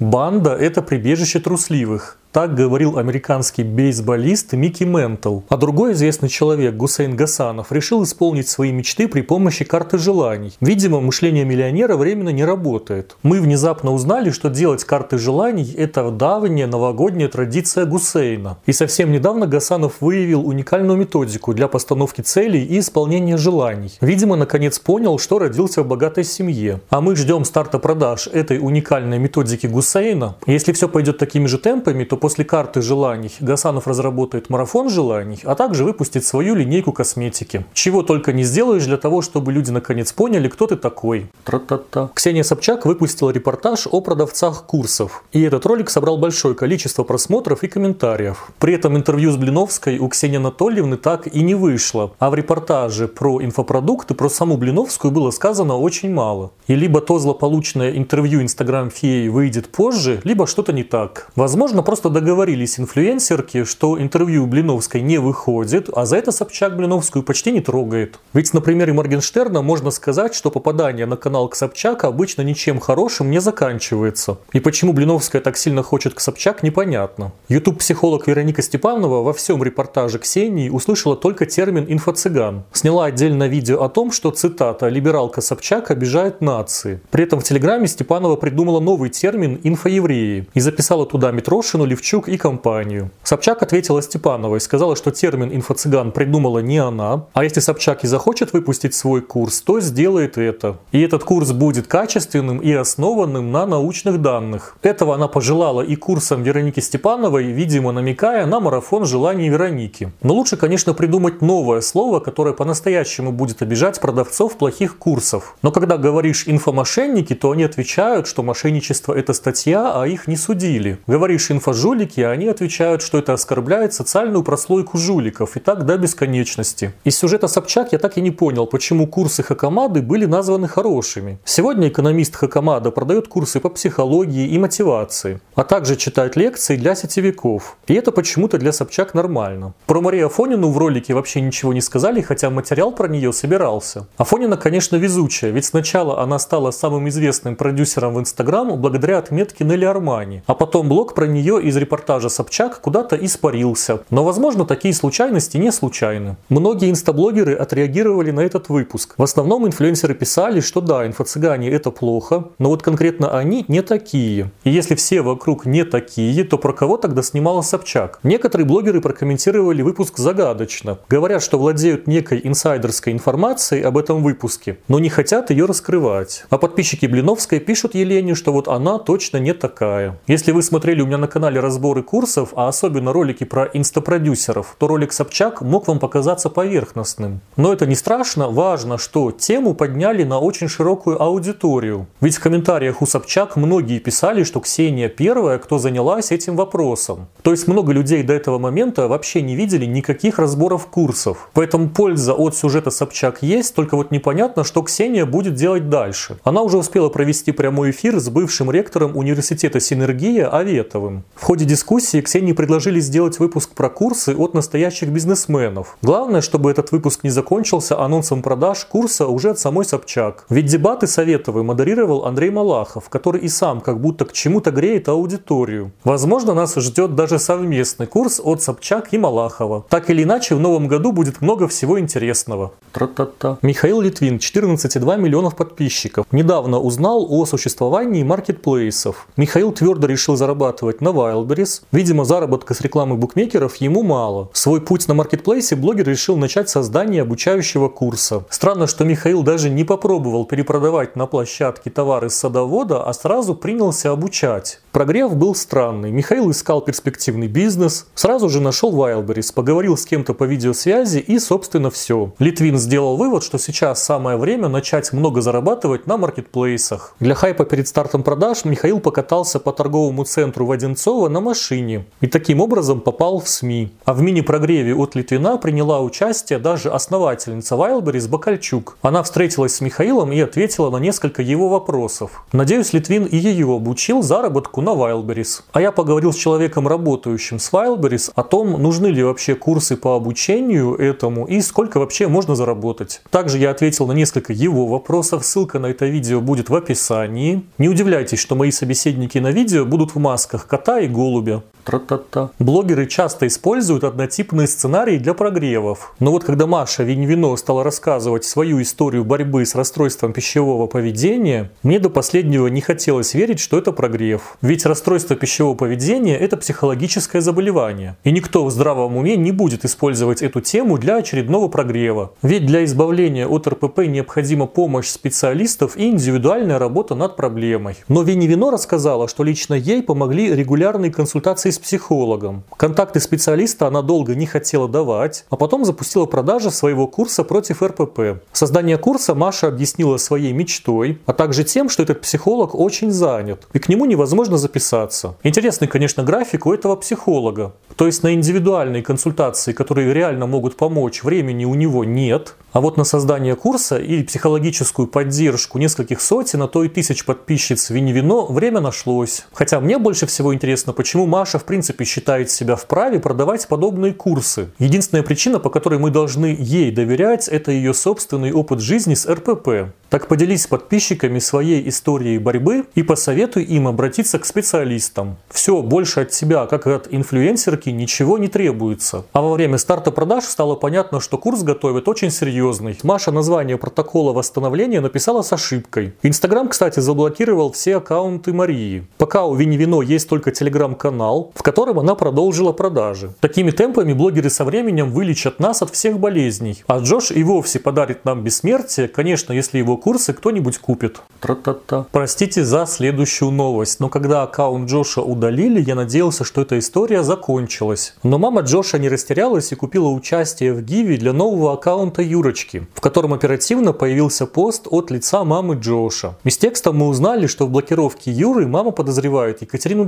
Банда – это прибежище трусливых. Так говорил американский бейсболист Микки Ментл. А другой известный человек, Гусейн Гасанов, решил исполнить свои мечты при помощи карты желаний. Видимо, мышление миллионера временно не работает. Мы внезапно узнали, что делать карты желаний – это давняя новогодняя традиция Гусейна. И совсем недавно Гасанов выявил уникальную методику для постановки целей и исполнения желаний. Видимо, наконец понял, что родился в богатой семье. А мы ждем старта продаж этой уникальной методики Гусейна. Если все пойдет такими же темпами, то после карты желаний Гасанов разработает марафон желаний, а также выпустит свою линейку косметики. Чего только не сделаешь для того, чтобы люди наконец поняли, кто ты такой. Тра-та-та. Ксения Собчак выпустила репортаж о продавцах курсов. И этот ролик собрал большое количество просмотров и комментариев. При этом интервью с Блиновской у Ксении Анатольевны так и не вышло. А в репортаже про инфопродукты, про саму Блиновскую было сказано очень мало. И либо то злополучное интервью Инстаграм феи выйдет позже, либо что-то не так. Возможно, просто договорились инфлюенсерки, что интервью Блиновской не выходит, а за это Собчак Блиновскую почти не трогает. Ведь на примере Моргенштерна можно сказать, что попадание на канал к Собчак обычно ничем хорошим не заканчивается. И почему Блиновская так сильно хочет к Собчак, непонятно. YouTube-психолог Вероника Степанова во всем репортаже Ксении услышала только термин «инфо-цыган». Сняла отдельное видео о том, что, цитата, «либералка Собчак обижает нации». При этом в Телеграме Степанова придумала новый термин «инфоевреи» и записала туда Митрошину, Левчук и компанию. Собчак ответила Степановой, сказала, что термин «инфо-цыган» придумала не она, а если Собчак и захочет выпустить свой курс, то сделает это. И этот курс будет качественным и основанным на научных данных. Этого она пожелала и курсом Вероники Степановой, видимо намекая на марафон желаний Вероники. Но лучше, конечно, придумать новое слово, которое по-настоящему будет обижать продавцов плохих курсов. Но когда говоришь «инфомошенники», то они отвечают, что мошенничество это статья, а их не судили. Говоришь «инфожуль», жулики, они отвечают, что это оскорбляет социальную прослойку жуликов, и так до бесконечности. Из сюжета Собчак я так и не понял, почему курсы Хакамады были названы хорошими. Сегодня экономист Хакамада продает курсы по психологии и мотивации, а также читает лекции для сетевиков. И это почему-то для Собчак нормально. Про Марию Афонину в ролике вообще ничего не сказали, хотя материал про нее собирался. Афонина, конечно, везучая, ведь сначала она стала самым известным продюсером в Инстаграм благодаря отметке Нелли Армани, а потом блог про нее из репортажа Собчак куда-то испарился. Но, возможно, такие случайности не случайны. Многие инстаблогеры отреагировали на этот выпуск. В основном инфлюенсеры писали, что да, инфо-цыгане это плохо, но вот конкретно они не такие. И если все вокруг не такие, то про кого тогда снимала Собчак? Некоторые блогеры прокомментировали выпуск загадочно. Говорят, что владеют некой инсайдерской информацией об этом выпуске, но не хотят ее раскрывать. А подписчики Блиновской пишут Елене, что вот она точно не такая. Если вы смотрели у меня на канале разборы курсов, а особенно ролики про инстапродюсеров, то ролик Собчак мог вам показаться поверхностным. Но это не страшно, важно, что тему подняли на очень широкую аудиторию. Ведь в комментариях у Собчак многие писали, что Ксения первая, кто занялась этим вопросом. То есть много людей до этого момента вообще не видели никаких разборов курсов. Поэтому польза от сюжета Собчак есть, только вот непонятно, что Ксения будет делать дальше. Она уже успела провести прямой эфир с бывшим ректором университета Синергия Аветовым. В ходе дискуссии Ксении предложили сделать выпуск про курсы от настоящих бизнесменов. Главное, чтобы этот выпуск не закончился анонсом продаж курса уже от самой Собчак. Ведь дебаты Советовой модерировал Андрей Малахов, который и сам как будто к чему-то греет аудиторию. Возможно, нас ждет даже совместный курс от Собчак и Малахова. Так или иначе, в новом году будет много всего интересного. Тра-та-та. Михаил Литвин, 14,2 миллионов подписчиков. Недавно узнал о существовании маркетплейсов. Михаил твердо решил зарабатывать на Wild Wildberries. Видимо, заработка с рекламы букмекеров ему мало. Свой путь на маркетплейсе блогер решил начать создание обучающего курса. Странно, что Михаил даже не попробовал перепродавать на площадке товары садовода, а сразу принялся обучать. Прогрев был странный. Михаил искал перспективный бизнес, сразу же нашел Wildberries, поговорил с кем-то по видеосвязи и, собственно, все. Литвин сделал вывод, что сейчас самое время начать много зарабатывать на маркетплейсах. Для хайпа перед стартом продаж Михаил покатался по торговому центру в Одинцово на машине и таким образом попал в СМИ. А в мини-прогреве от Литвина приняла участие даже основательница Wildberries Бакальчук. Она встретилась с Михаилом и ответила на несколько его вопросов. Надеюсь, Литвин и ее обучил заработку на Wildberries. А я поговорил с человеком, работающим с Wildberries, о том, нужны ли вообще курсы по обучению этому и сколько вообще можно заработать. Также я ответил на несколько его вопросов, ссылка на это видео будет в описании. Не удивляйтесь, что мои собеседники на видео будут в масках кота и голубя. Тра-та-та. Блогеры часто используют однотипные сценарии для прогревов. Но вот когда Маша Виньвино стала рассказывать свою историю борьбы с расстройством пищевого поведения, мне до последнего не хотелось верить, что это прогрев. Ведь расстройство пищевого поведения – это психологическое заболевание. И никто в здравом уме не будет использовать эту тему для очередного прогрева. Ведь для избавления от РПП необходима помощь специалистов и индивидуальная работа над проблемой. Но Виньвино рассказала, что лично ей помогли регулярные консультации с психологом. Контакты специалиста она долго не хотела давать, а потом запустила продажи своего курса против РПП. Создание курса Маша объяснила своей мечтой, а также тем, что этот психолог очень занят, и к нему невозможно записаться. Интересный, конечно, график у этого психолога. То есть на индивидуальные консультации, которые реально могут помочь, времени у него нет, а вот на создание курса и психологическую поддержку нескольких сотен, а то и тысяч подписчиц Винни-Вино время нашлось. Хотя мне больше всего интересно, почему Маша в принципе считает себя вправе продавать подобные курсы. Единственная причина, по которой мы должны ей доверять, это ее собственный опыт жизни с РПП. Так поделись с подписчиками своей историей борьбы и посоветуй им обратиться к специалистам. Все, больше от тебя, как от инфлюенсерки, ничего не требуется. А во время старта продаж стало понятно, что курс готовят очень серьезный. Маша название протокола восстановления написала с ошибкой. Инстаграм, кстати, заблокировал все аккаунты Марии. Пока у Вини Вино есть только телеграм-канал, в котором она продолжила продажи. Такими темпами блогеры со временем вылечат нас от всех болезней. А Джош и вовсе подарит нам бессмертие, конечно, если его курсы кто-нибудь купит. Тра-та-та. Простите за следующую новость, но когда аккаунт Джоша удалили, я надеялся, что эта история закончилась. Но мама Джоша не растерялась и купила участие в Гиви для нового аккаунта Юрочки, в котором оперативно появился пост от лица мамы Джоша. Из текста мы узнали, что в блокировке Юры мама подозревает Екатерину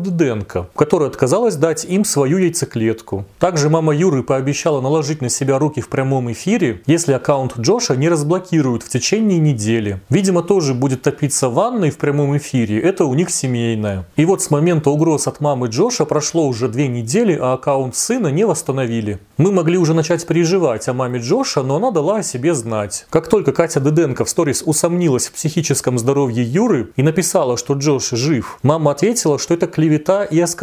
Дуденко, которая отказалась дать им свою яйцеклетку. Также мама Юры пообещала наложить на себя руки в прямом эфире, если аккаунт Джоша не разблокируют в течение недели недели. Видимо, тоже будет топиться в ванной в прямом эфире. Это у них семейное. И вот с момента угроз от мамы Джоша прошло уже две недели, а аккаунт сына не восстановили. Мы могли уже начать переживать о маме Джоша, но она дала о себе знать. Как только Катя Деденко в сторис усомнилась в психическом здоровье Юры и написала, что Джош жив, мама ответила, что это клевета и оскорбление,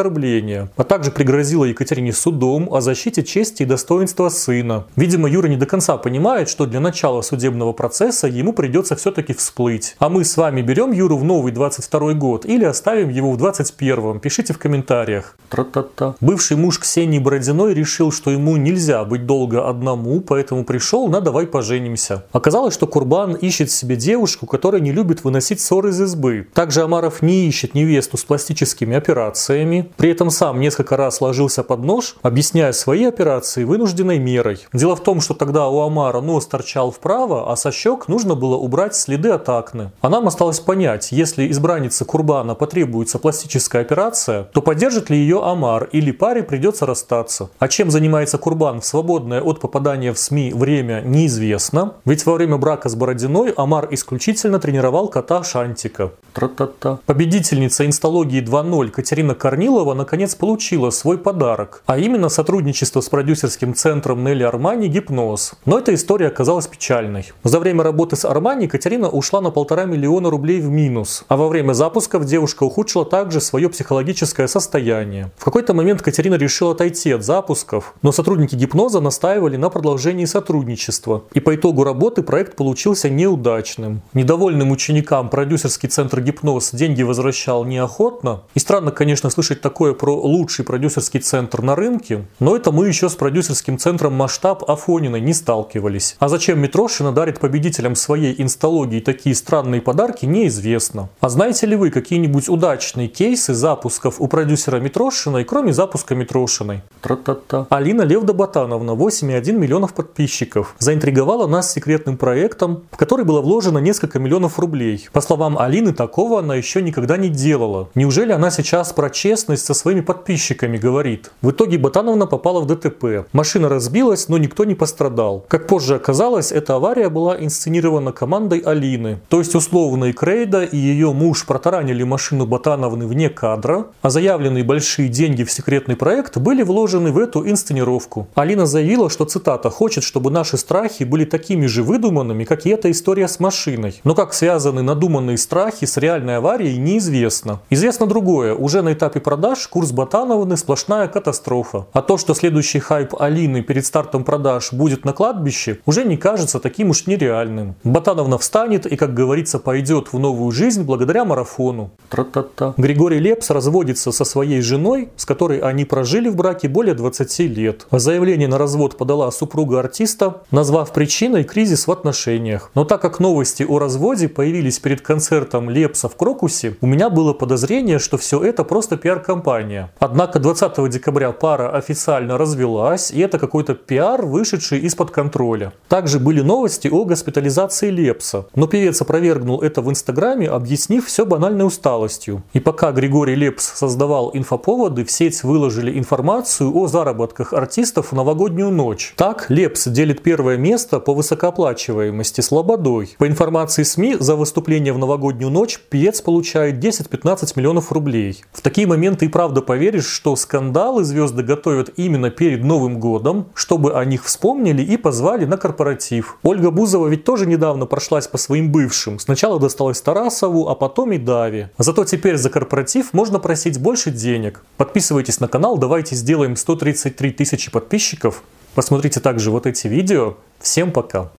а также пригрозила Екатерине судом о защите чести и достоинства сына. Видимо, Юра не до конца понимает, что для начала судебного процесса ему придется все-таки всплыть. А мы с вами берем Юру в новый 22 год или оставим его в 21 Пишите в комментариях. Тра-та-та. Бывший муж Ксении Бородиной решил, что ему нельзя быть долго одному, поэтому пришел на «давай поженимся». Оказалось, что Курбан ищет себе девушку, которая не любит выносить ссоры из избы. Также Амаров не ищет невесту с пластическими операциями. При этом сам несколько раз ложился под нож, объясняя свои операции вынужденной мерой. Дело в том, что тогда у Амара нос торчал вправо, а со щек нужно было убрать следы от акне. А нам осталось понять, если избраннице Курбана потребуется пластическая операция, то поддержит ли ее Амар или паре придется расстаться. А чем занимается Курбан в свободное от попадания в СМИ время неизвестно, ведь во время брака с Бородиной Амар исключительно тренировал кота Шантика. Тра-та-та. Победительница инсталогии 2.0 Катерина Корнилова наконец получила свой подарок, а именно сотрудничество с продюсерским центром Нелли Армани «Гипноз». Но эта история оказалась печальной. За время работы с Армани Катерина ушла на полтора миллиона рублей в минус, а во время запусков девушка ухудшила также свое психологическое состояние. В какой-то момент Катерина решила отойти от запусков, но сотрудники гипноза настаивали на продолжении сотрудничества. И по итогу работы проект получился неудачным. Недовольным ученикам продюсерский центр гипноз деньги возвращал неохотно. И странно, конечно, слышать такое про лучший продюсерский центр на рынке, но это мы еще с продюсерским центром масштаб Афониной не сталкивались. А зачем Митрошина дарит победителям своей инсталляции астологии такие странные подарки неизвестно. А знаете ли вы какие-нибудь удачные кейсы запусков у продюсера Митрошиной, кроме запуска Митрошиной? Тра-та-та. Алина Левда-Батановна, 8,1 миллионов подписчиков, заинтриговала нас секретным проектом, в который было вложено несколько миллионов рублей. По словам Алины, такого она еще никогда не делала. Неужели она сейчас про честность со своими подписчиками говорит? В итоге Батановна попала в ДТП. Машина разбилась, но никто не пострадал. Как позже оказалось, эта авария была инсценирована командой Алины. То есть условно и Крейда, и ее муж протаранили машину Ботановны сделаны вне кадра, а заявленные большие деньги в секретный проект были вложены в эту инсценировку. Алина заявила, что, цитата, «хочет, чтобы наши страхи были такими же выдуманными, как и эта история с машиной». Но как связаны надуманные страхи с реальной аварией, неизвестно. Известно другое. Уже на этапе продаж курс Ботановны сплошная катастрофа. А то, что следующий хайп Алины перед стартом продаж будет на кладбище, уже не кажется таким уж нереальным. Ботановна встанет и, как говорится, пойдет в новую жизнь благодаря марафону. Тра-та-та. Григорий Лепс разводится со своей женой, с которой они прожили в браке более 20 лет. Заявление на развод подала супруга артиста, назвав причиной кризис в отношениях. Но так как новости о разводе появились перед концертом Лепса в Крокусе, у меня было подозрение, что все это просто пиар-компания. Однако 20 декабря пара официально развелась, и это какой-то пиар, вышедший из-под контроля. Также были новости о госпитализации Лепса, но певец опровергнул это в Инстаграме, объяснив все банальной усталостью. И пока Григорий Лепс создавал инфоповоды, в сеть выложили информацию о заработках артистов в новогоднюю ночь. Так, Лепс делит первое место по высокооплачиваемости с Лободой. По информации СМИ, за выступление в новогоднюю ночь певец получает 10-15 миллионов рублей. В такие моменты и правда поверишь, что скандалы звезды готовят именно перед Новым годом, чтобы о них вспомнили и позвали на корпоратив. Ольга Бузова ведь тоже недавно прошлась по своим бывшим. Сначала досталось Тарасову, а потом и Дави. Зато теперь за корпоратив можно просить больше денег. Подписывайтесь на канал, давайте сделаем 133 тысячи подписчиков. Посмотрите также вот эти видео. Всем пока!